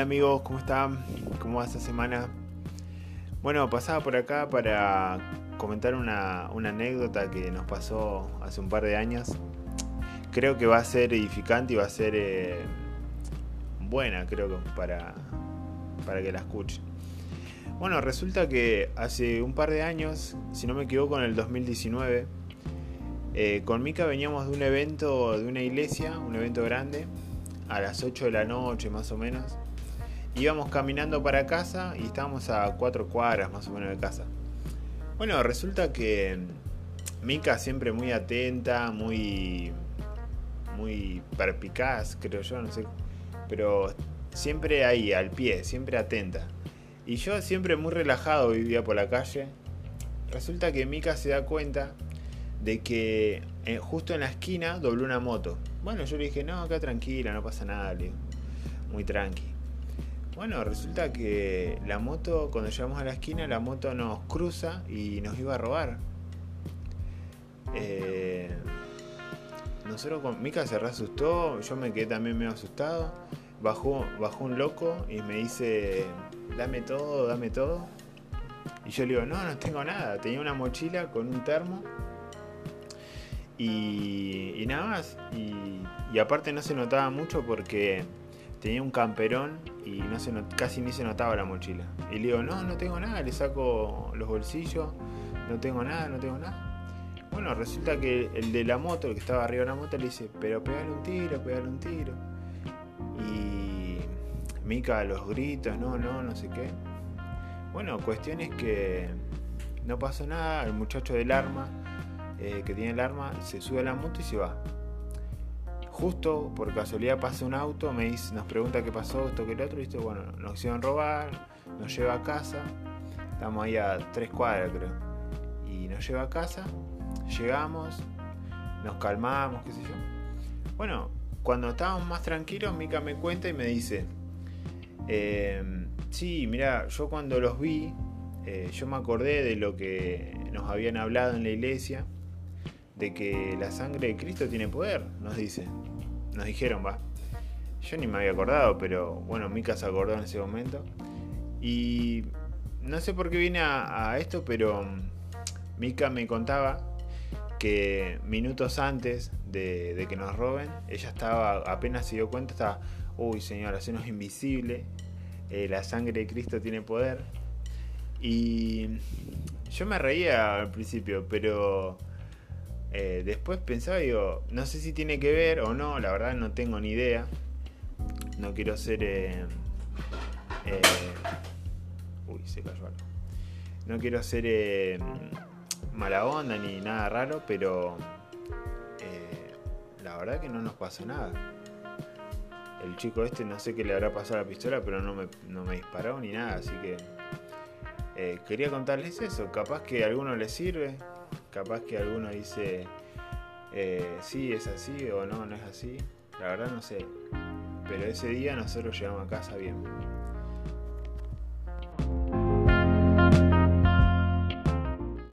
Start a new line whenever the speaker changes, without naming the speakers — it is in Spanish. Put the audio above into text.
Hola amigos, ¿cómo están? ¿Cómo va esta semana? Bueno, pasaba por acá para comentar una, anécdota que nos pasó hace un par de años. Creo que va a ser edificante y va a ser eh, buena, creo para, para que la escuchen. Bueno, resulta que hace un par de años, si no me equivoco, en el 2019, eh, con Mika veníamos de un evento de una iglesia, un evento grande, a las 8 de la noche más o menos. Íbamos caminando para casa y estábamos a cuatro cuadras más o menos de casa. Bueno, resulta que Mika siempre muy atenta, muy muy perpicaz, creo yo, no sé, pero siempre ahí al pie, siempre atenta. Y yo siempre muy relajado vivía por la calle. Resulta que Mika se da cuenta de que eh, justo en la esquina dobló una moto. Bueno, yo le dije, no, acá tranquila, no pasa nada, muy tranqui. Bueno, resulta que la moto, cuando llegamos a la esquina, la moto nos cruza y nos iba a robar. Eh, nosotros se reasustó, yo me quedé también medio asustado. Bajó, bajó un loco y me dice, dame todo, dame todo. Y yo le digo, no, no tengo nada. Tenía una mochila con un termo y, nada más. Y, aparte no se notaba mucho porque tenía un camperón y no se casi ni se notaba la mochila. Y le digo, no, no tengo nada, le saco los bolsillos, no tengo nada, no tengo nada. Bueno, resulta que el de la moto, el que estaba arriba de la moto, le dice, pero pegale un tiro, pegale un tiro. Y Mica los gritos, no, no, no sé qué. Bueno, cuestión es que no pasó nada, el muchacho del arma eh, que tiene el arma se sube a la moto y se va. Justo por casualidad pasa un auto, me dice, nos pregunta qué pasó, esto que el otro, ¿viste? bueno, nos hicieron robar, nos lleva a casa, estamos ahí a tres cuadras creo, y nos lleva a casa, llegamos, nos calmamos, qué sé yo. Bueno, cuando estábamos más tranquilos, Mika me cuenta y me dice, eh, sí, mira, yo cuando los vi, eh, yo me acordé de lo que nos habían hablado en la iglesia de que la sangre de Cristo tiene poder, nos dice. Nos dijeron, va. Yo ni me había acordado, pero bueno, Mika se acordó en ese momento. Y no sé por qué viene a, esto, pero mm, Mika me contaba que minutos antes de, que nos roben, ella estaba, apenas se dio cuenta, estaba, uy señor, hacernos invisible, eh, la sangre de Cristo tiene poder. Y yo me reía al principio, pero eh, después pensaba digo, no sé si tiene que ver o no, la verdad no tengo ni idea. No quiero ser... Eh, eh, uy, se cayó algo. No quiero ser mala onda ni nada raro, pero la verdad que no nos pasó nada. El chico este no sé qué le habrá pasado a la pistola, pero no me, no me disparó ni nada, así que quería contarles eso. Capaz que a alguno le sirve, capaz que alguno dice, eh, sí, es así o no, no es así. La verdad no sé. Pero ese día nosotros llegamos a casa bien.